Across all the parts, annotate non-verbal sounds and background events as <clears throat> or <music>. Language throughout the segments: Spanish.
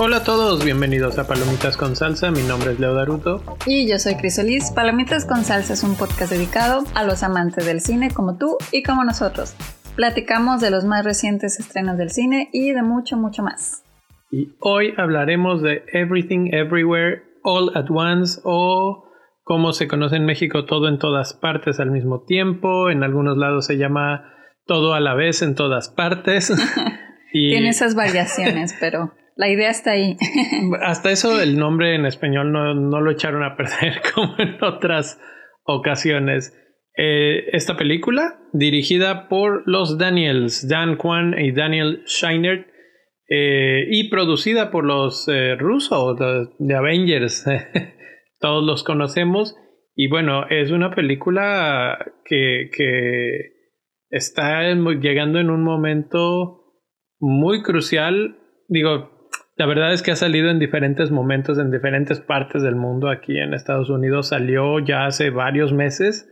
Hola a todos, bienvenidos a Palomitas con Salsa, mi nombre es Leo Daruto. Y yo soy Crisolis. Palomitas con Salsa es un podcast dedicado a los amantes del cine como tú y como nosotros. Platicamos de los más recientes estrenos del cine y de mucho, mucho más. Y hoy hablaremos de Everything Everywhere All at Once o como se conoce en México todo en todas partes al mismo tiempo. En algunos lados se llama todo a la vez en todas partes. <laughs> y... Tiene esas variaciones, <laughs> pero la idea está ahí. <laughs> Hasta eso el nombre en español no, no lo echaron a perder como en otras ocasiones. Eh, esta película, dirigida por los Daniels, Dan Kwan y Daniel Scheinert, eh, y producida por los eh, rusos de, Avengers, todos los conocemos, y bueno, es una película que, que está llegando en un momento muy crucial, digo, la verdad es que ha salido en diferentes momentos, en diferentes partes del mundo. Aquí en Estados Unidos salió ya hace varios meses,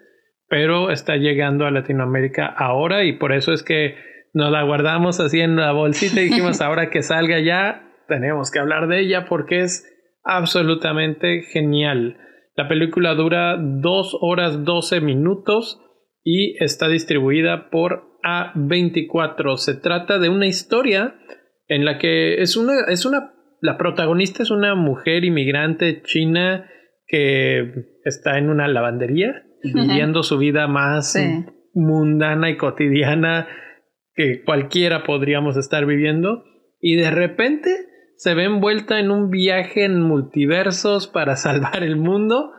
pero está llegando a Latinoamérica ahora y por eso es que nos la guardamos así en la bolsita y dijimos <laughs> ahora que salga ya, tenemos que hablar de ella porque es absolutamente genial. La película dura 2 horas 12 minutos y está distribuida por A24. Se trata de una historia en la que es una, es una, la protagonista es una mujer inmigrante china que está en una lavandería viviendo su vida más mundana y cotidiana que cualquiera podríamos estar viviendo y de repente se ve envuelta en un viaje en multiversos para <laughs> salvar el mundo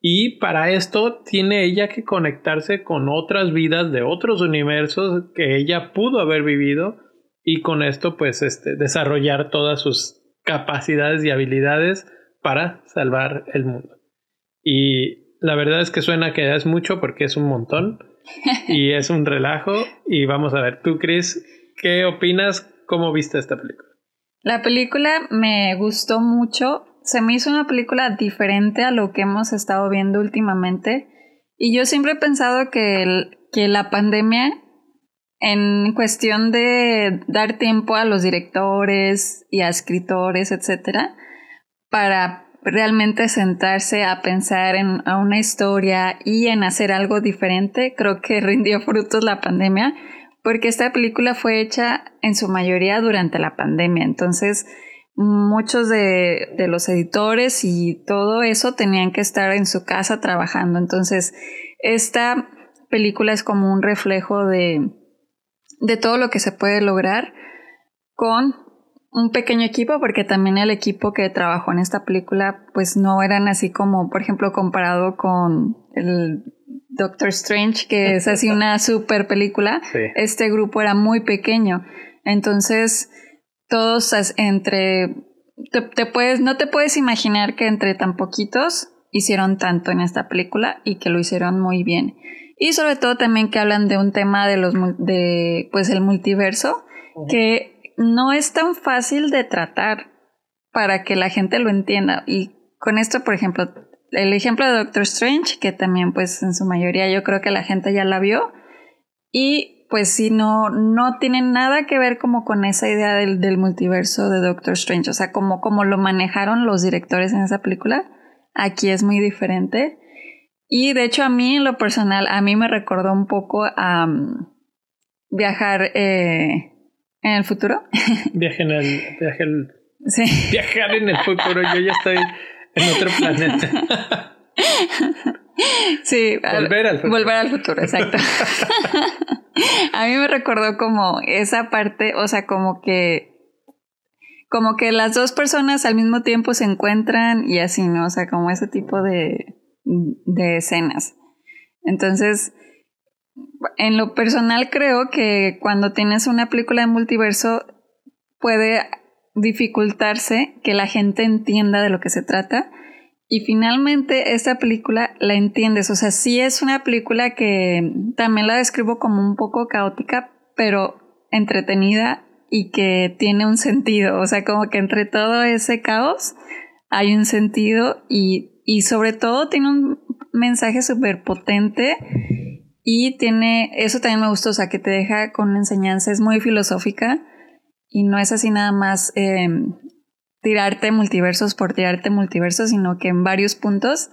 y para esto tiene ella que conectarse con otras vidas de otros universos que ella pudo haber vivido y con esto pues este, desarrollar todas sus capacidades y habilidades para salvar el mundo. Y la verdad es que suena que es mucho porque es un montón <laughs> y es un relajo y vamos a ver, tú Chris, ¿qué opinas? ¿Cómo viste esta película? La película me gustó mucho, se me hizo una película diferente a lo que hemos estado viendo últimamente. Y yo siempre he pensado que, que la pandemia en cuestión de dar tiempo a los directores y a escritores, etcétera, para realmente sentarse a pensar en una historia y en hacer algo diferente, creo que <laughs> rindió frutos la pandemia, porque esta película fue hecha en su mayoría durante la pandemia, entonces muchos de, los editores y todo eso tenían que estar en su casa trabajando, entonces esta película es como un reflejo de de todo lo que se puede lograr con un pequeño equipo, porque también el equipo que trabajó en esta película, pues no eran así como, por ejemplo, comparado con el Doctor Strange, que es así una <laughs> super película, este grupo era muy pequeño. Entonces, todos entre, te, puedes, no te puedes imaginar que entre tan poquitos hicieron tanto en esta película y que lo hicieron muy bien. Y sobre todo también que hablan de un tema de los de pues el multiverso que no es tan fácil de tratar para que la gente lo entienda. Y con esto, por ejemplo, el ejemplo de Doctor Strange, que también pues en su mayoría yo creo que la gente ya la vio. Y pues sí, no, no tiene nada que ver como con esa idea del, del multiverso de Doctor Strange. O sea, como, como lo manejaron los directores en esa película, aquí es muy diferente. Y de hecho a mí en lo personal, a mí me recordó un poco a mm, viajar eh, en el futuro. <laughs> Viaje en el... Viaje sí. Viajar en el futuro, yo ya estoy en otro planeta. <laughs> Sí, volver al futuro. Volver al futuro, exacto. <laughs> a mí me recordó como esa parte, o sea, como que como que las dos personas al mismo tiempo se encuentran y así, ¿no? O sea, como ese tipo de, de escenas. Entonces, en lo personal creo que cuando tienes una película de multiverso puede dificultarse que la gente entienda de lo que se trata. Y finalmente esta película la entiendes. O sea, sí es una película que también la describo como un poco caótica, pero entretenida y que tiene un sentido. O sea, como que entre todo ese caos hay un sentido y y sobre todo tiene un mensaje súper potente y tiene, eso también me gustó, o sea, que te deja con una enseñanza, es muy filosófica y no es así nada más em, tirarte multiversos por tirarte multiversos, sino que en varios puntos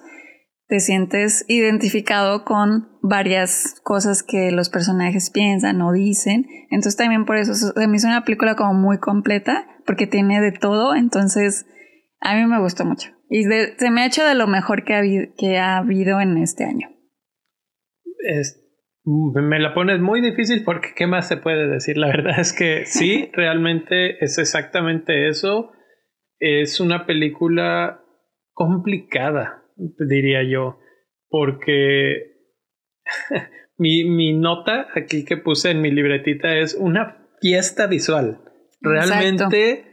te sientes identificado con varias cosas que los personajes piensan o dicen. Entonces también por eso se me hizo una película como muy completa, porque tiene de todo. Entonces a mí me gustó mucho. Y se me ha hecho de lo mejor que ha, que ha habido en este año. Me la pones muy difícil porque ¿qué más se puede decir? La verdad es que sí, <laughs> realmente es exactamente eso. Es una película complicada diría yo, porque <laughs> mi, mi, nota aquí que puse en mi libretita es una fiesta visual. Realmente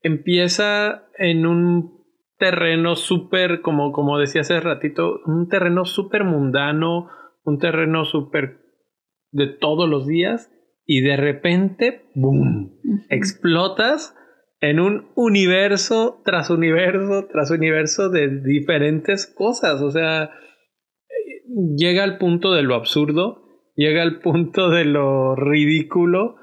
empieza en un terreno súper, como, como decía hace ratito, un terreno súper mundano, un terreno súper de todos los días y de repente, ¡boom!, explotas en un universo tras universo tras universo de diferentes cosas. O sea, llega al punto de lo absurdo, llega al punto de lo ridículo,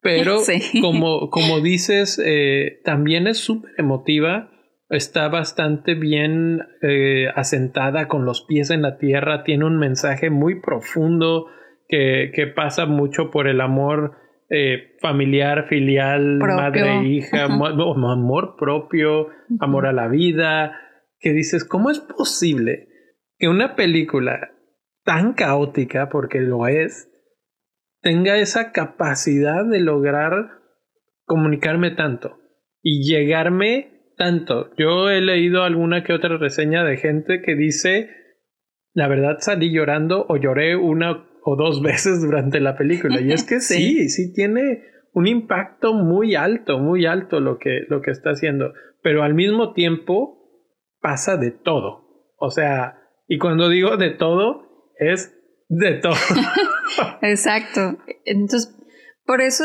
pero <laughs> como, como dices, eh, también es súper emotiva. Está bastante bien eh, asentada con los pies en la tierra, tiene un mensaje muy profundo que, que pasa mucho por el amor eh, familiar, filial, madre, hija, <laughs> amor, propio, amor a la vida, que dices, ¿cómo es posible que una película tan caótica, porque lo es, tenga esa capacidad de lograr comunicarme tanto y llegarme tanto? Yo he leído alguna que otra reseña de gente que dice, la verdad salí llorando o lloré una o dos <laughs> veces durante la película. Y es que <laughs> sí, sí, tiene un impacto muy alto, muy alto lo que, lo que está haciendo. Pero al mismo tiempo pasa de todo. O sea, y cuando digo de todo, es de todo. <laughs> Exacto. Entonces, por eso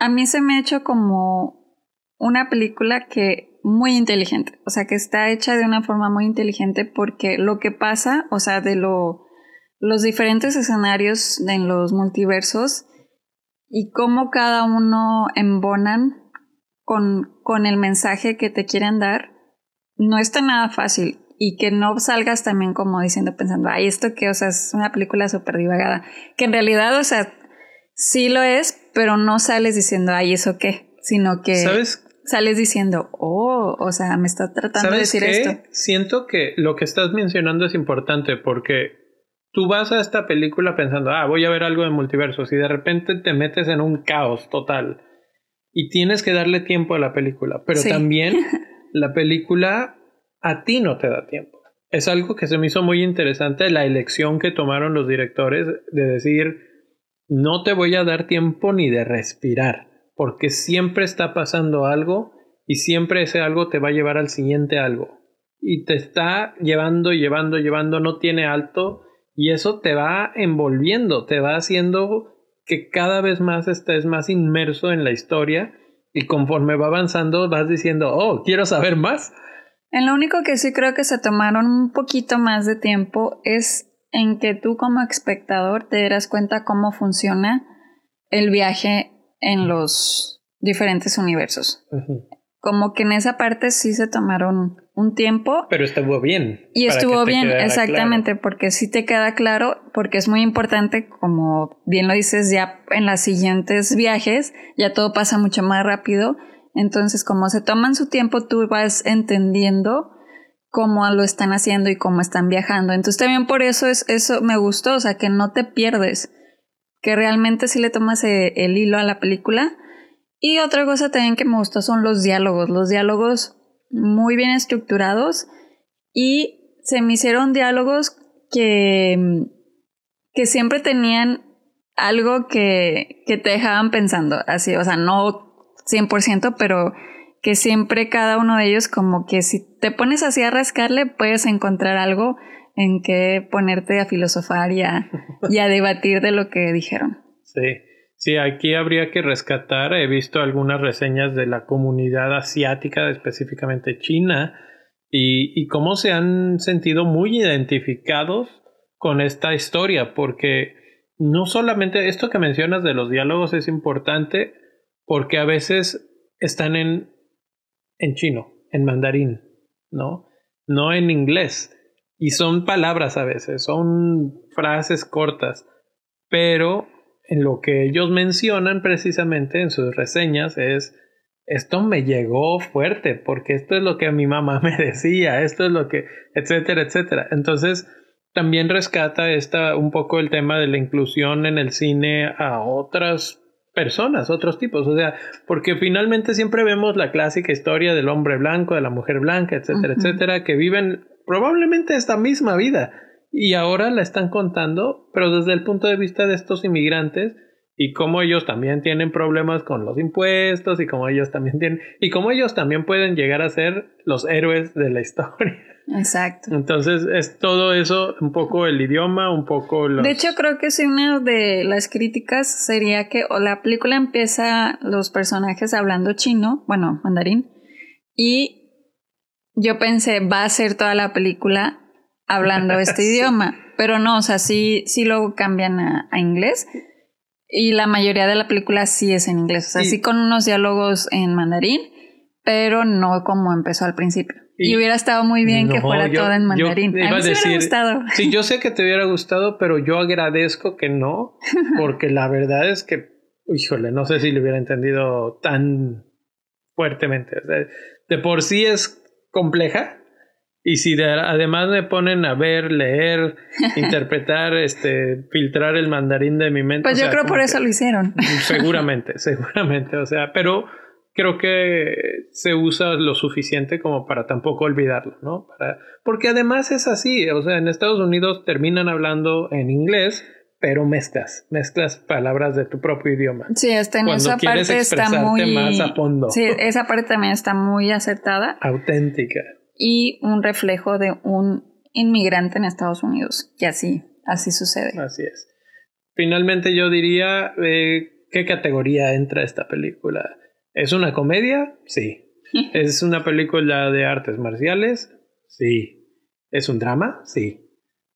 a mí se me ha hecho como una película que muy inteligente, o sea, que está hecha de una forma muy inteligente porque lo que pasa, o sea, de lo los diferentes escenarios en los multiversos y cómo cada uno embonan con, con el mensaje que te quieren dar, no está nada fácil. Y que no salgas también como diciendo, pensando, ay, esto que, o sea, es una película súper divagada. Que en realidad, o sea, sí lo es, pero no sales diciendo, ay, ¿eso qué? Sino que ¿Sabes? Sales diciendo, oh, o sea, me está tratando de decir esto. Siento que lo que estás mencionando es importante porque tú vas a esta película pensando, ah, voy a ver algo de multiversos y de repente te metes en un caos total y tienes que darle tiempo a la película, pero también <laughs> la película a ti no te da tiempo. Es algo que se me hizo muy interesante la elección que tomaron los directores de decir, no te voy a dar tiempo ni de respirar, porque siempre está pasando algo y siempre ese algo te va a llevar al siguiente algo. Y te está llevando, llevando, llevando, no tiene alto y eso te va envolviendo, te va haciendo que cada vez más estés más inmerso en la historia y conforme va avanzando vas diciendo, oh, quiero saber más. En lo único que sí creo que se tomaron un poquito más de tiempo es en que tú como espectador te darás cuenta cómo funciona el viaje en los diferentes universos. Como que en esa parte sí se tomaron un tiempo. Pero estuvo bien. Y estuvo bien, exactamente, porque sí te queda claro, porque es muy importante, como bien lo dices, ya en los siguientes viajes, ya todo pasa mucho más rápido. Entonces, como se toman su tiempo, tú vas entendiendo cómo lo están haciendo y cómo están viajando. Entonces, también por eso es, eso me gustó, o sea, que no te pierdes, que realmente sí le tomas eh, el hilo a la película. Y otra cosa también que me gustó son los diálogos. Los diálogos muy bien estructurados y se me hicieron diálogos que, que siempre tenían algo que, que te dejaban pensando, así, o sea, no 100%, pero que siempre cada uno de ellos como que si te pones así a rascarle puedes encontrar algo en que ponerte a filosofar y a, y a debatir de lo que dijeron. Sí. Sí, aquí habría que rescatar, he visto algunas reseñas de la comunidad asiática, específicamente China, y, y cómo se han sentido muy identificados con esta historia, porque no solamente esto que mencionas de los diálogos es importante, porque a veces están en, en chino, en mandarín, ¿no? No en inglés. Y son palabras a veces, son frases cortas, pero en lo que ellos mencionan precisamente en sus reseñas es, esto me llegó fuerte, porque esto es lo que mi mamá me <laughs> decía, esto es lo que, etcétera, etcétera. Entonces, también rescata esta, un poco el tema de la inclusión en el cine a otras personas, otros tipos, o sea, porque finalmente siempre vemos la clásica historia del hombre blanco, de la mujer blanca, etcétera, etcétera, que viven probablemente esta misma vida y ahora la están contando, pero desde el punto de vista de estos inmigrantes y cómo ellos también tienen problemas con los impuestos y cómo ellos también tienen y cómo ellos también pueden llegar a ser los héroes de la historia. Exacto. Entonces es todo eso, un poco el idioma, un poco los... De hecho, creo que sí, una de las críticas sería que o la película empieza los personajes hablando chino, bueno, mandarín, y yo pensé, va a ser toda la película hablando este <laughs> idioma, pero no, o sea, sí, sí lo cambian a, inglés. Y la mayoría de la película sí es en inglés, o sea, sí con unos diálogos en mandarín, pero no como empezó al principio. Y, hubiera estado muy bien que fuera todo en mandarín. a mí sí me hubiera gustado. Sí, yo sé que te hubiera gustado, pero yo agradezco que no, <laughs> porque la verdad es que, híjole, no sé si lo hubiera entendido tan fuertemente. de por sí es compleja. Y si además me ponen a ver, leer, <laughs> interpretar, este, filtrar el mandarín de mi mente. Pues yo creo por eso lo hicieron. <laughs> Seguramente, seguramente. O sea, pero creo que se usa lo suficiente como para tampoco olvidarlo, ¿no? Para, porque además es así, o sea, en Estados Unidos terminan hablando en inglés, pero mezclas, mezclas palabras de tu propio idioma. Sí, hasta en esa parte está muy más a fondo. Sí, esa parte también está muy acertada. Auténtica. Y un reflejo de un inmigrante en Estados Unidos, que así, así sucede. Así es. Finalmente yo diría, eh, ¿qué categoría entra esta película? ¿Es una comedia? Sí. <laughs> ¿Es una película de artes marciales? Sí. ¿Es un drama? Sí.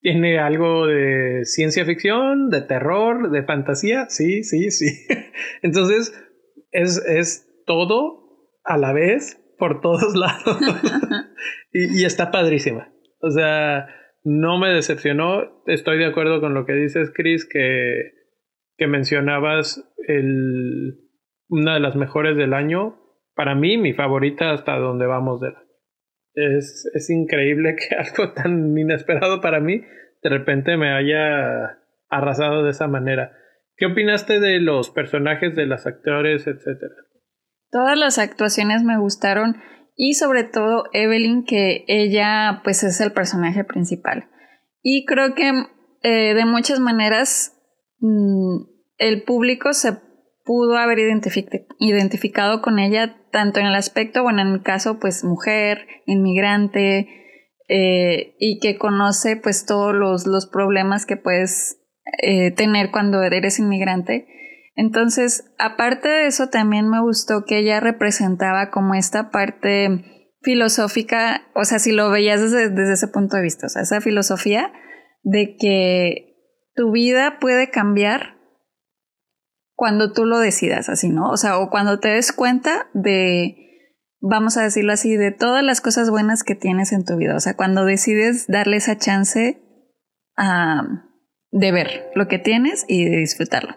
¿Tiene algo de ciencia ficción, de terror, de fantasía? Sí, sí, sí. <laughs> Entonces, es, es todo a la vez, por todos <laughs> lados. y, está padrísima. O sea, no me decepcionó. Estoy de acuerdo con lo que dices, Chris, que, que mencionabas el una de las mejores del año. Para mí, mi favorita hasta donde vamos de Es, es increíble que <laughs> algo tan inesperado para mí de repente me haya arrasado de esa manera. ¿Qué opinaste de los personajes, de los actores, etcétera? Todas las actuaciones me gustaron y sobre todo Evelyn, que ella pues es el personaje principal. Y creo que eh, de muchas maneras mm, el público se pudo haber identificado con ella tanto en el aspecto, bueno, en el caso, pues mujer, inmigrante, eh, y que conoce pues todos los, problemas que puedes eh, tener cuando eres inmigrante. Entonces, aparte de eso, también me gustó que ella representaba como esta parte filosófica, o sea, si lo veías desde, desde ese punto de vista, o sea, esa filosofía de que tu vida puede cambiar cuando tú lo decidas así, ¿no? O sea, o cuando te des cuenta de, vamos a decirlo así, de todas las cosas buenas que tienes en tu vida. O sea, cuando decides darle esa chance de ver lo que tienes y de disfrutarlo.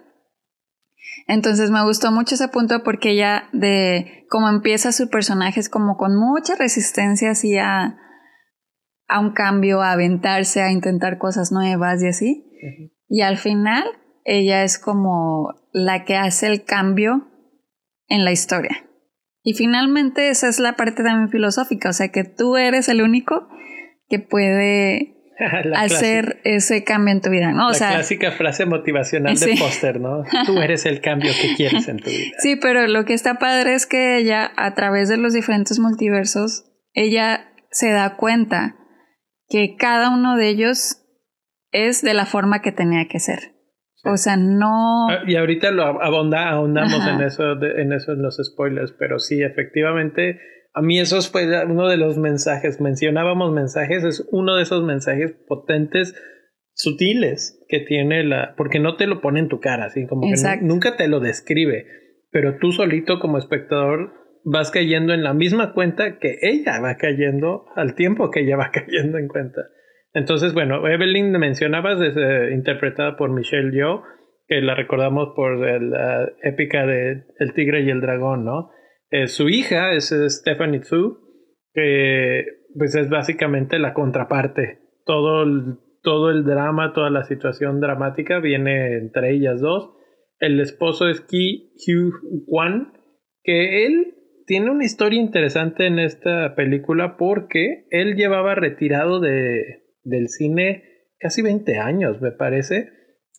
Entonces me gustó mucho ese punto porque ella de cómo empieza su personaje es como con mucha resistencia así a, a un cambio, a aventarse, a intentar cosas nuevas y así. Y al final ella es como la que hace el cambio en la historia. Y finalmente esa es la parte también filosófica, o sea que tú eres el único que puede <laughs> hacer ese cambio en tu vida, ¿no? la clásica frase motivacional de <laughs> póster, ¿no? Tú eres el cambio que quieres en tu vida. Sí, pero lo que está padre es que ella, a través de los diferentes multiversos, ella se da cuenta que cada uno de ellos es de la forma que tenía que ser. O sea, no. Ah, y ahorita lo abonda, ahondamos en eso, en eso, en los spoilers, pero sí, efectivamente, A mí eso fue uno de los mensajes, mencionábamos mensajes, es uno de esos mensajes potentes, sutiles que tiene la, porque no te lo pone en tu cara, así como que nunca te lo describe, pero tú solito como espectador vas cayendo en la misma cuenta que ella va cayendo al tiempo que ella va <laughs> cayendo en cuenta. Entonces, bueno, Evelyn mencionabas, eh, interpretada por Michelle Yeoh, que la recordamos por la épica de El tigre y el dragón, ¿no? Eh, su hija es Stephanie Tsu, que pues es básicamente la contraparte. Todo el, todo el drama, toda la situación dramática viene entre ellas dos. El esposo es Ki Hugh Kwan, que él tiene una historia interesante en esta película porque él llevaba retirado de, del cine casi 20 años, me parece.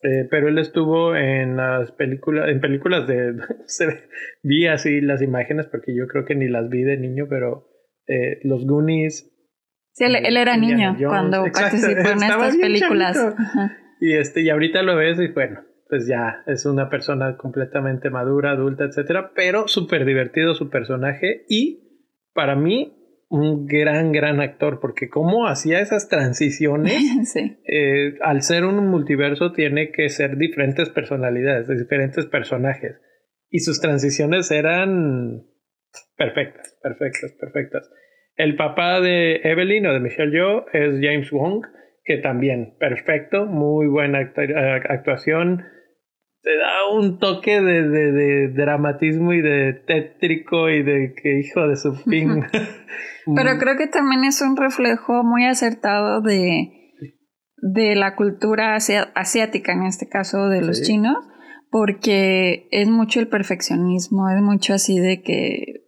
Eh, pero él estuvo en las películas, en películas de, <laughs> vi así las imágenes porque yo creo que ni las vi de niño, pero eh, los Goonies. Sí, él, era niño cuando <laughs> participó en estas películas. Y este, y ahorita lo ves y bueno, pues ya es una persona completamente madura, adulta, etcétera, pero súper divertido su personaje y para mí un gran, gran actor, porque cómo hacía esas transiciones, <laughs> eh, al ser un multiverso tiene que ser diferentes personalidades, diferentes personajes, y sus transiciones eran perfectas, perfectas, perfectas. El papá de Evelyn o de Michelle Yeoh es James Wong, que también perfecto, muy buena eh, actuación, te da un toque de, de, dramatismo y de tétrico y de que hijo de su fin. <laughs> Pero creo que también es un reflejo muy acertado de, de la cultura asiática, en este caso de los chinos, porque es mucho el perfeccionismo, es mucho así de que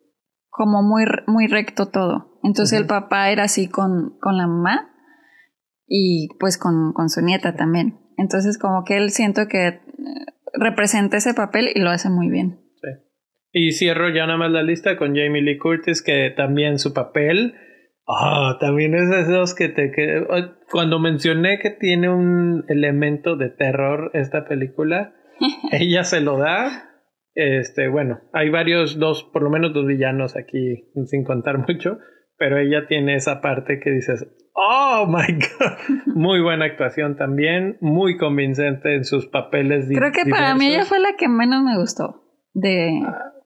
como muy, muy recto todo. Entonces el papá era así con, con la mamá y pues con, con su nieta también. Entonces como que él siento que representa ese papel y lo hace muy bien. Sí. Y cierro ya nada más la lista con Jamie Lee Curtis, que también su papel, ah, también es esos que te... Que, cuando mencioné que tiene un elemento de terror esta película, <laughs> ella se lo da. Este, bueno, hay varios, dos, por lo menos dos villanos aquí, sin contar mucho, pero ella tiene esa parte que dices, oh my <laughs> god, muy buena actuación también, muy convincente en sus papeles. Creo que para mí ella fue la que menos me gustó de,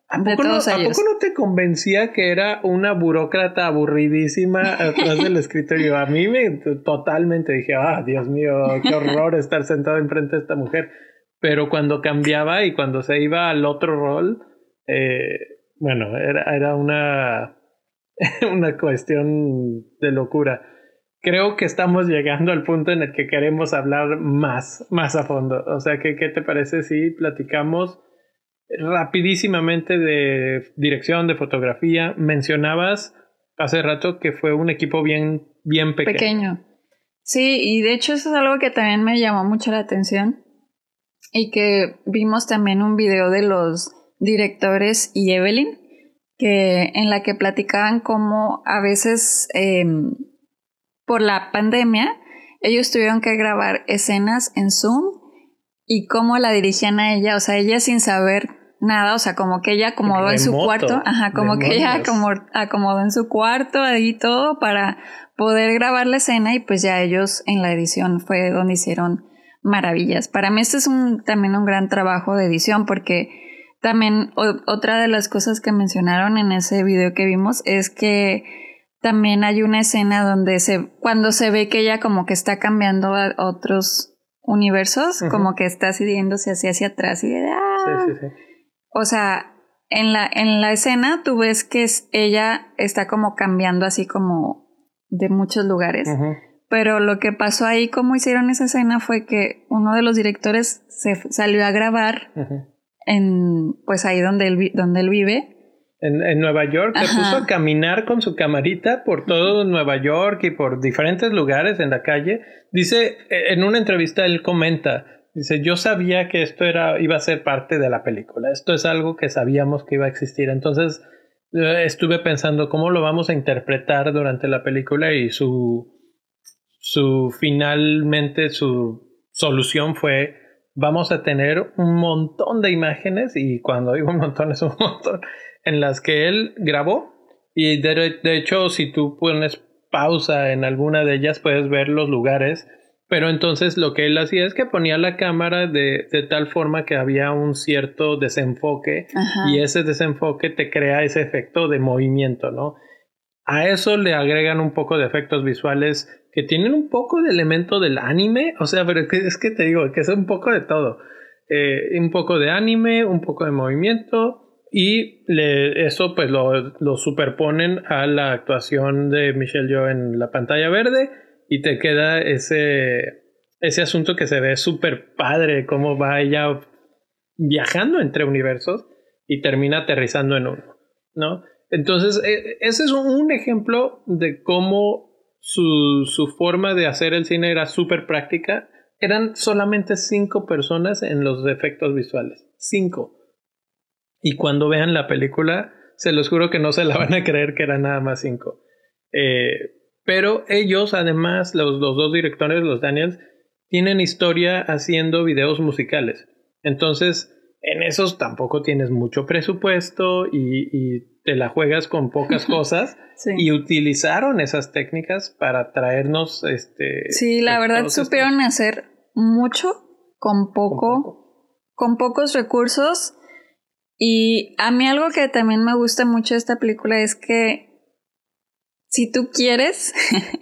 ¿A poco, no, ¿A poco no te convencía que era una burócrata aburridísima atrás del <laughs> escritorio? A mí me totalmente dije, ah, Dios mío, qué horror estar sentado enfrente de esta mujer. Pero cuando cambiaba y cuando se iba al otro rol, eh, bueno, era, era una <laughs> una cuestión de locura. Creo que estamos llegando al punto en el que queremos hablar más, más a fondo. O sea, ¿qué, qué te parece si platicamos rapidísimamente de dirección, de fotografía? Mencionabas hace rato que fue un equipo bien, bien pequeño. Pequeño. Sí, y de hecho eso es algo que también me llamó mucho la atención y que vimos también un video de los directores y Evelyn que, en la que platicaban cómo a veces em, por la pandemia ellos tuvieron que grabar escenas en Zoom y cómo la dirigían a ella, o sea, ella sin saber nada, o sea, como que ella acomodó en su cuarto, ajá, como que ella acomodó en su cuarto ahí todo para poder grabar la escena y pues ya ellos en la edición fue donde hicieron maravillas. Para mí este es un, también un gran trabajo de edición porque también otra de las cosas que mencionaron en ese video que vimos es que también hay una escena donde se, cuando se ve que ella como que está cambiando a otros universos, como que está siguiéndose hacia, hacia atrás y de, ah". O sea, en la, en la escena tú ves que ella está como cambiando así como de muchos lugares. Pero lo que pasó ahí, como hicieron esa escena, fue que uno de los directores se salió a grabar en pues ahí donde él, donde él vive. En, Nueva York, se puso a caminar con su camarita por todo Nueva York y por diferentes lugares en la calle. Dice, e, en una entrevista él comenta, dice, yo sabía que esto era, iba a ser parte de la película, esto es algo que sabíamos que iba a existir, entonces eh, estuve pensando cómo lo vamos a interpretar durante la película y su, su finalmente su solución fue vamos a tener un montón de imágenes, y cuando digo un montón es un <laughs> montón, en las que él grabó. Y de, de hecho, si tú pones pausa en alguna de ellas, puedes ver los lugares. Pero entonces lo que él hacía es que ponía la cámara de, de tal forma que había un cierto desenfoque y ese desenfoque te crea ese efecto de movimiento, ¿no? A eso le agregan un poco de efectos visuales que tienen un poco de elemento del anime, o sea, pero es que, te digo que es un poco de todo. Eh, un poco de anime, un poco de movimiento y eso pues lo, lo superponen a la actuación de Michelle Yeoh en la pantalla verde y te queda ese, ese asunto que se ve súper padre, cómo va ella viajando entre universos y termina aterrizando en uno, ¿no? Entonces, e, ese es un ejemplo de cómo su, su forma de hacer el cine era súper práctica. Eran solamente cinco personas en los efectos visuales. Cinco. Y cuando vean la película, se los juro que no se la van a creer que eran nada más cinco. Eh, pero ellos, además, los, dos directores, los Daniels, tienen historia haciendo videos musicales. Entonces, en esos tampoco tienes mucho presupuesto y, te la juegas con pocas <laughs> cosas. Y utilizaron esas técnicas para traernos este. Sí, la pues, verdad supieron hacer mucho con poco, con pocos recursos. Y a mí algo que también me gusta mucho de esta película es que si tú quieres,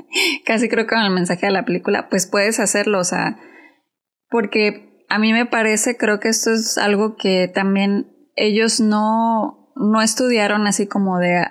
<laughs> casi creo que con el mensaje de la película, pues puedes hacerlo, o sea, porque a mí me parece, creo que esto es algo que también ellos no, no estudiaron así como de,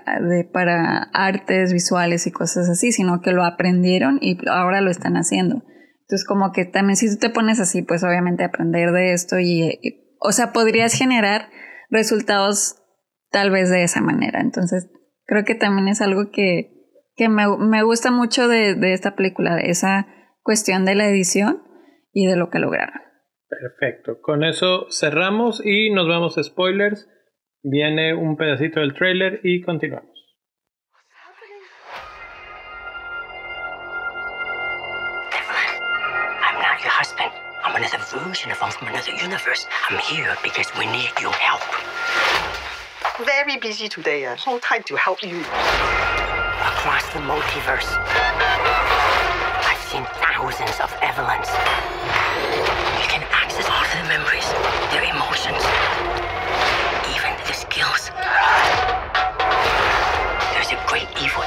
para artes visuales y cosas así, sino que lo aprendieron y ahora lo están haciendo. Entonces como que también si tú te pones así, pues obviamente aprender de esto y, y o sea, podrías generar resultados tal vez de esa manera. Entonces creo que también es algo que, que me, me gusta mucho de, de, esta película, esa cuestión de la edición y de lo que lograron. Perfecto, con eso cerramos y nos vamos a spoilers. Viene un pedacito del trailer y continuamos. I'm another version of from another universe. I'm here because we need your help. Very busy today. Uh, no time to help you. across the multiverse. I've seen thousands of Evelyns. Emotions, even their skills. There's a great evil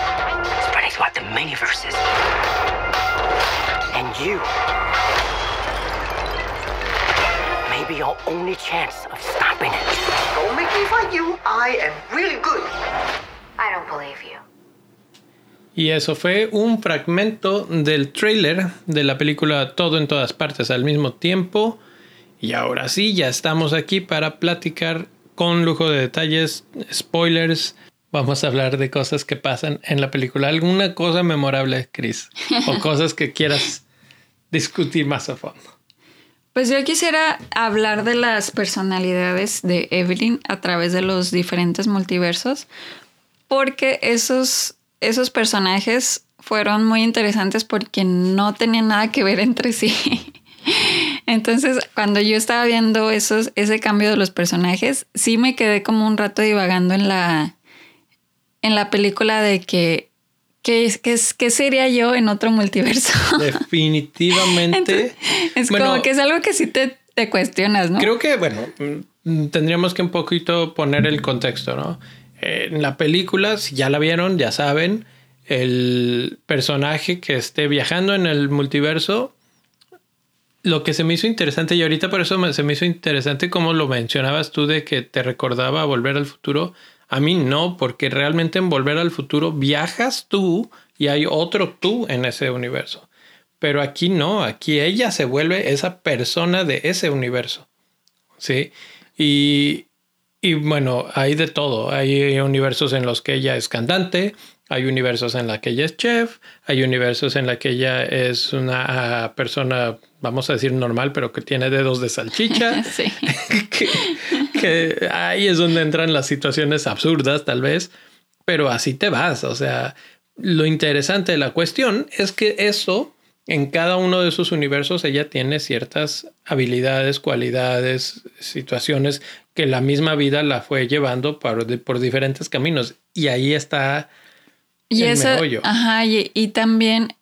spreading throughout the many verses. And you may be our only chance of stopping it. Don't make me fight you. I am really good. I don't believe you. Y eso fue un fragmento del trailer de la película Todo en todas partes al mismo tiempo. Y ahora sí, ya estamos aquí para platicar con lujo de detalles, spoilers. Vamos a hablar de cosas que pasan en la película. ¿Alguna cosa memorable, Chris? O <laughs> cosas que quieras discutir más a fondo. Pues yo quisiera hablar de las personalidades de Evelyn a través de los diferentes multiversos, porque esos esos personajes fueron muy interesantes porque no tenían nada que ver entre sí. <laughs> Entonces, cuando yo estaba viendo esos, ese cambio de los personajes, sí me quedé como un rato divagando en la, en la película de que ¿Qué, qué, sería yo en otro multiverso? <laughs> Definitivamente. es como que es algo que sí te, te, cuestionas, ¿no? Creo que, bueno, mm, tendríamos que un poquito poner el contexto, ¿no? en la película, si ya la vieron, ya saben, el personaje que esté viajando en el multiverso, lo que se me hizo interesante, y ahorita por eso se me hizo interesante como lo mencionabas tú de que te recordaba Volver al Futuro, a mí no, porque realmente en Volver al Futuro viajas tú y hay otro tú en ese universo. Pero aquí no, aquí ella se vuelve esa persona de ese universo. ¿Sí? Y, y bueno, hay de todo. Hay universos en los que ella es cantante, hay universos en los que ella es chef, hay universos en los que ella es una persona, vamos a decir normal, pero que tiene dedos de salchicha. <laughs> Sí. <laughs> que, ahí es donde entran las situaciones absurdas, tal vez, pero así te vas. O sea, lo interesante de la cuestión es que eso en cada uno de esos universos ella tiene ciertas habilidades, cualidades, situaciones que la misma vida la fue llevando por, por diferentes caminos. Y ahí está y el eso, Ajá, y, y también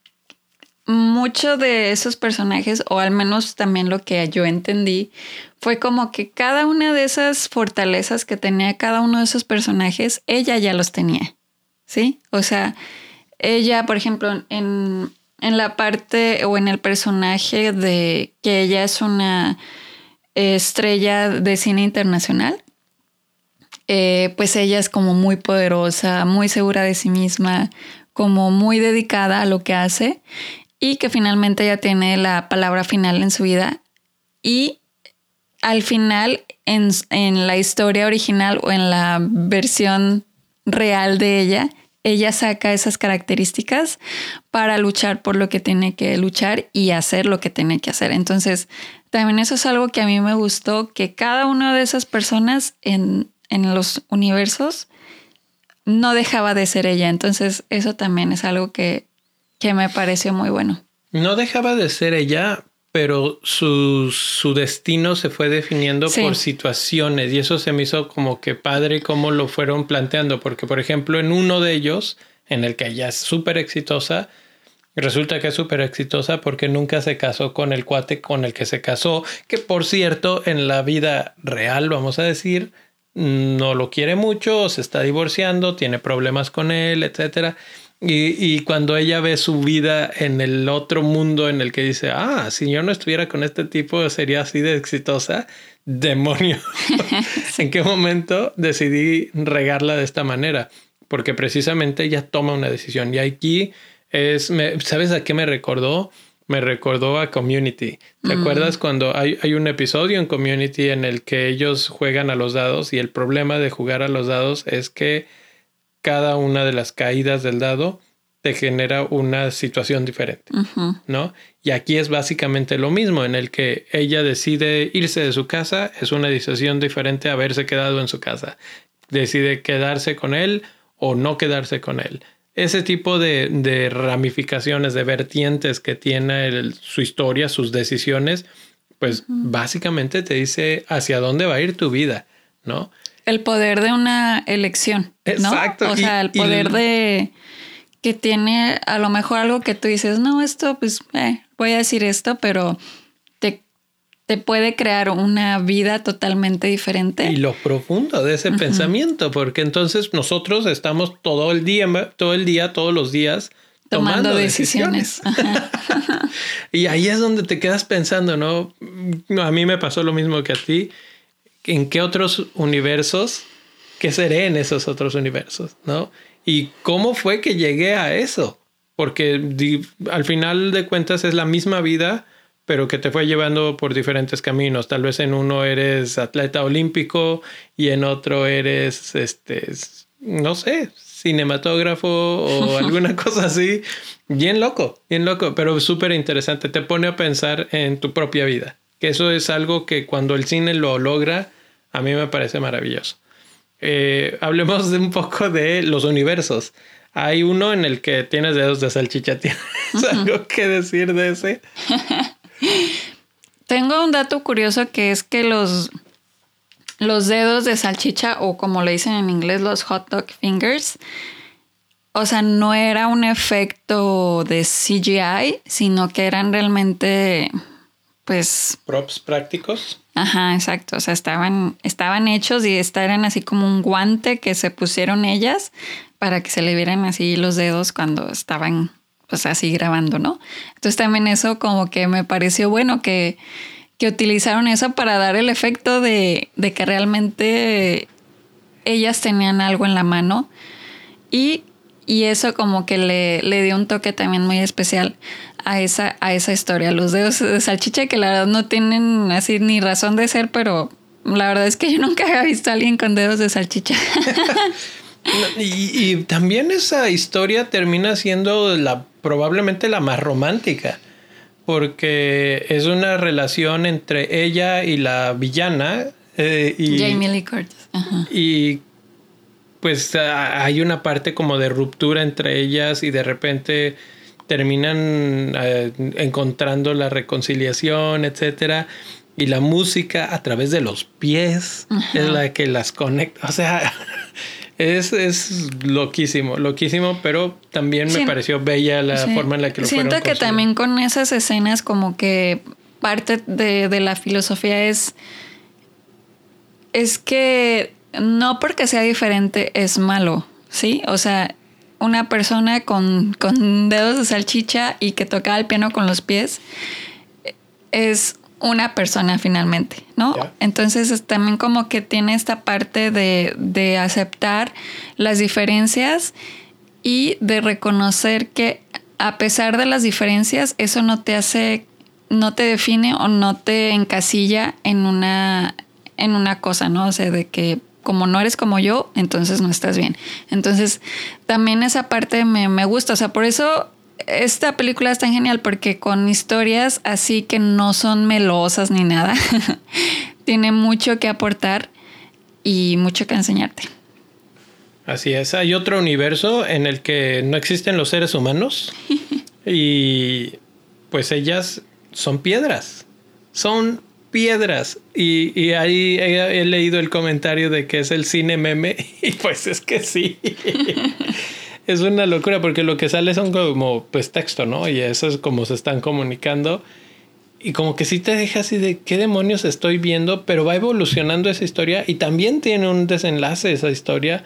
muchos de esos personajes, o al menos también lo que yo entendí, fue como que cada una de esas fortalezas que tenía cada uno de esos personajes, ella ya los tenía. ¿Sí? O sea, ella, por ejemplo, en, en la parte o en el personaje de que ella es una estrella de cine internacional, eh, pues ella es como muy poderosa, muy segura de sí misma, como muy dedicada a lo que hace y que finalmente ella tiene la palabra final en su vida. Y al final, en, en la historia original o en la versión real de ella, ella saca esas características para luchar por lo que tiene que luchar y hacer lo que tiene que hacer. Entonces, también eso es algo que a mí me gustó, que cada una de esas personas en, en los universos no dejaba de ser ella. Entonces, eso también es algo que, que me pareció muy bueno. No dejaba de ser ella, pero su, su destino se fue definiendo por situaciones y eso se me hizo como que padre cómo lo fueron planteando, porque por ejemplo en uno de ellos, en el que ella es súper exitosa, resulta que es súper exitosa porque nunca se casó con el cuate con el que se casó, que por cierto en la vida real, vamos a decir, no lo quiere mucho, se está divorciando, tiene problemas con él, etcétera. Y, cuando ella ve su vida en el otro mundo en el que dice, ah, si yo no estuviera con este tipo sería así de exitosa, demonio. <laughs> ¿En qué momento decidí regarla de esta manera? Porque precisamente ella toma una decisión. Y aquí es, ¿sabes a qué me recordó? Me recordó a Community. ¿Te mm. acuerdas cuando hay, hay un episodio en Community en el que ellos juegan a los dados y el problema de jugar a los dados es que cada una de las caídas del dado te genera una situación diferente, ¿no? Y aquí es básicamente lo mismo, en el que ella decide irse de su casa, es una decisión diferente a haberse quedado en su casa. Decide quedarse con él o no quedarse con él. Ese tipo de, ramificaciones, de vertientes que tiene su historia, sus decisiones, pues básicamente te dice hacia dónde va a ir tu vida, ¿no? El poder de una elección. ¿no? Exacto. O sea, el poder de que tiene a lo mejor algo que tú dices, no, esto, pues, eh, voy a decir esto, pero te puede crear una vida totalmente diferente. Y lo profundo de ese pensamiento, porque entonces nosotros estamos todo el día, todo el día, todos los días, tomando, decisiones. <laughs> y ahí es donde te quedas pensando, ¿no? A mí me pasó lo mismo que a ti en qué otros universos, qué seré en esos otros universos, ¿no? Y cómo fue que llegué a eso, porque al final de cuentas es la misma vida, pero que te fue llevando por diferentes caminos. Tal vez en uno eres atleta olímpico y en otro eres, este, no sé, cinematógrafo o <laughs> alguna cosa así. Bien loco, bien loco, pero súper interesante. Te pone a pensar en tu propia vida. Que eso es algo que cuando el cine lo logra, a mí me parece maravilloso. Eh, hablemos de un poco de los universos. Hay uno en el que tienes dedos de salchicha. <laughs> ¿Tienes algo que decir de ese? <laughs> <gasps> Tengo un dato curioso que es que los, los dedos de salchicha, o como le dicen en inglés, los hot dog fingers, o sea, no era un efecto de CGI, sino que eran realmente, pues... Props prácticos. Ajá, exacto. O sea, estaban, estaban hechos y eran así como un guante que se pusieron ellas para que se le vieran así los dedos cuando estaban pues así grabando, ¿no? Entonces también eso como que me pareció bueno que, que utilizaron eso para dar el efecto de, de que realmente ellas tenían algo en la mano y, y eso como que le, le dio un toque también muy especial a esa, a esa historia. Los dedos de salchicha que la verdad no tienen así ni razón de ser, pero la verdad es que yo nunca había visto a alguien con dedos de salchicha. <laughs> <laughs> y, también esa historia termina siendo la probablemente la más romántica. Porque es una relación entre ella y la villana. Eh, y, Jamie Lee Curtis. Y pues hay una parte como de ruptura entre ellas y de repente terminan eh, encontrando la reconciliación, etcétera. Y la música a través de los pies es la que las conecta. O sea, es, es loquísimo, loquísimo, pero también me pareció bella la forma en la que lo Siento que también con esas escenas como que parte de, de la filosofía es es que no porque sea diferente es malo, ¿sí? O sea, una persona con, dedos de salchicha y que toca el piano con los pies es una persona finalmente, ¿no? Entonces es también como que tiene esta parte de, de aceptar las diferencias y de reconocer que a pesar de las diferencias, eso no te hace, no te define o no te encasilla en una, en una cosa, ¿no? O sea, de que como no eres como yo, entonces no estás bien. Entonces, también esa parte me, me gusta. O sea, por eso esta película es tan genial, porque con historias así que no son melosas ni nada, <laughs> tiene mucho que aportar y mucho que enseñarte. Así es, hay otro universo en el que no existen los seres humanos <laughs> y pues ellas son piedras, son piedras. Y, ahí he, leído el comentario de que es el cine meme. <laughs> Y pues es que sí. Es una locura porque lo que sale son como pues texto, ¿no? Y eso es como se están comunicando. Y como que sí te deja así de qué demonios estoy viendo, pero va evolucionando esa historia y también tiene un desenlace esa historia.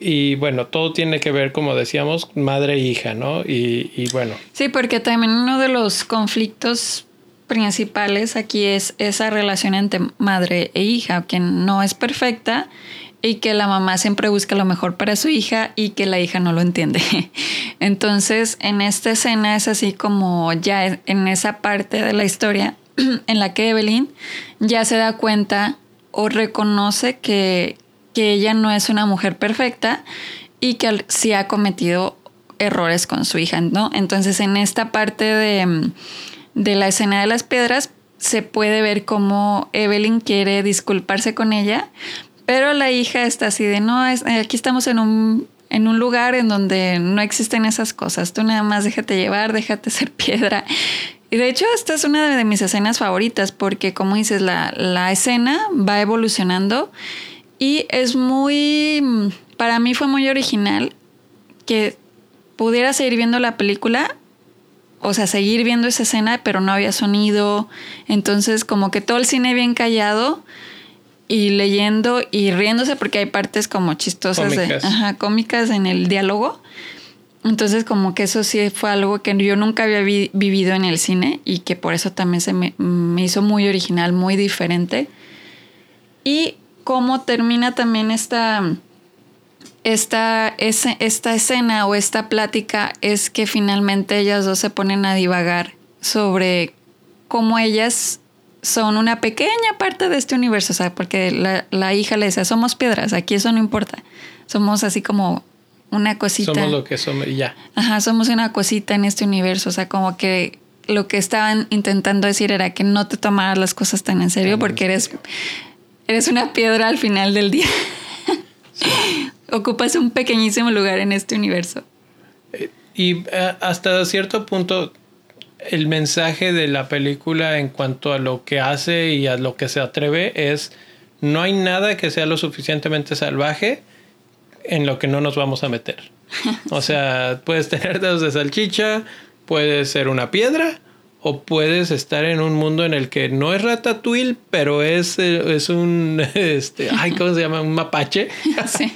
Y bueno, todo tiene que ver, como decíamos, madre e hija, ¿no? Y, y bueno. Sí, porque también uno de los conflictos principales aquí es esa relación entre madre e hija, que no es perfecta y que la mamá siempre busca lo mejor para su hija y que la hija no lo entiende. <laughs> Entonces, en esta escena es así como ya en esa parte de la historia <clears throat> en la que Evelyn ya se da cuenta o reconoce que, que ella no es una mujer perfecta y que sí ha cometido errores con su hija, ¿no? Entonces, en esta parte de de la escena de las piedras se puede ver cómo Evelyn quiere disculparse con ella, pero la hija está así de, no, aquí estamos en un, en un lugar en donde no existen esas cosas, tú nada más déjate llevar, déjate ser <laughs> piedra. Y de hecho esta es una de mis escenas favoritas porque como dices, la, la escena va evolucionando y es muy, para mí fue muy original que pudiera seguir viendo la película o sea, seguir viendo esa escena, pero no había sonido. Entonces, como que todo el cine bien callado y leyendo y riéndose porque hay partes como chistosas, cómicas, ajá, cómicas en el diálogo. Entonces, como que eso sí fue algo que yo nunca había vivido en el cine y que por eso también se me, me hizo muy original, muy diferente. Y cómo termina también esta esta, esta escena o esta plática es que finalmente ellas dos se ponen a divagar sobre cómo ellas son una pequeña parte de este universo, o sea, porque la, la hija le dice, somos piedras, aquí eso no importa, somos así como una cosita. Somos lo que somos y ya. Ajá, somos una cosita en este universo, o sea, como que lo que estaban intentando decir era que no te tomaras las cosas tan en serio porque eres, eres una piedra al final del día. <laughs> Ocupas un pequeñísimo lugar en este universo. Eh, y eh, hasta cierto punto, el mensaje de la película en cuanto a lo que hace y a lo que se atreve es, no hay nada que sea lo suficientemente salvaje en lo que no nos vamos a meter. O <laughs> sea, puedes tener dedos de salchicha, puedes ser una piedra, o puedes estar en un mundo en el que no es ratatouille, pero es, eh, es un, <laughs> este, ay, ¿cómo se llama? Un mapache. <laughs> Sí.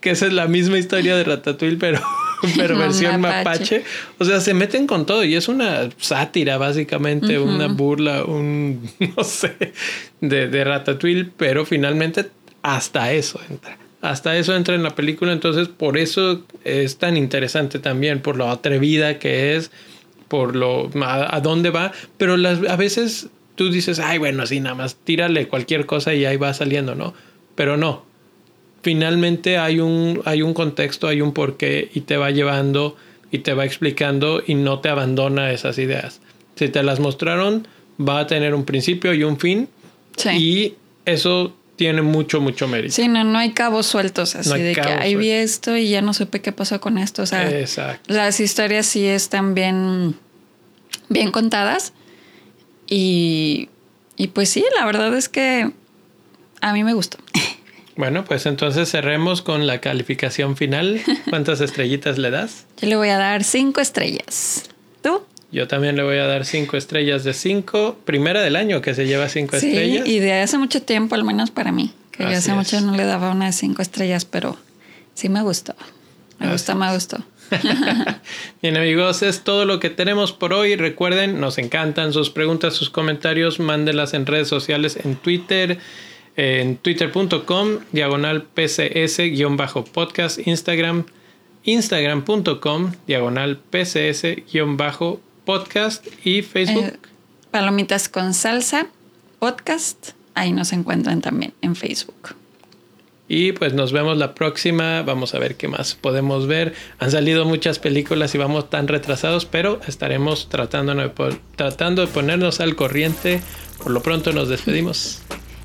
que esa es la misma historia de ratatouille, pero, <laughs> pero versión mapache. O sea, se meten con todo y es una sátira, básicamente, una burla, un, <laughs> no sé, de, de ratatouille, pero finalmente hasta eso entra. Hasta eso entra en la película, entonces por eso es tan interesante también, por lo atrevida que es, por lo a, dónde va, pero las, a veces tú dices, ay, bueno, así nada más tírale cualquier cosa y ahí va saliendo, ¿no? Pero no. Finalmente hay un, hay un contexto, hay un porqué y te va llevando y te va explicando y no te abandona esas ideas. Si te las mostraron, va a tener un principio y un fin. Y eso tiene mucho, mucho mérito. Sí, no, no hay cabos sueltos así de que ahí vi esto y ya no supe qué pasó con esto. O sea, las historias sí están bien, bien contadas. Y, y pues sí, la verdad es que a mí me gustó. <laughs> Bueno, pues entonces cerremos con la calificación final. <laughs> ¿Cuántas estrellitas le das? Yo le voy a dar cinco estrellas. ¿Tú? Yo también le voy a dar cinco estrellas de cinco. Primera del año que se lleva cinco sí, estrellas. Y de hace mucho tiempo, al menos para mí. Que hace mucho no le daba una de cinco estrellas, pero sí me gustó. Me gustó, me gustó. <laughs> Bien amigos, es todo lo que tenemos por hoy. Recuerden, nos encantan sus preguntas, sus comentarios. Mándenlas en redes sociales, en Twitter en twitter.com, diagonal pcs-podcast, Instagram, instagram.com, diagonal pcs-podcast y Facebook. Eh, palomitas con salsa, podcast, ahí nos encuentran también en Facebook. Y pues nos vemos la próxima. Vamos a ver qué más podemos ver. Han salido muchas películas y vamos tan retrasados, pero estaremos tratando de, tratando de ponernos al corriente. Por lo pronto nos despedimos.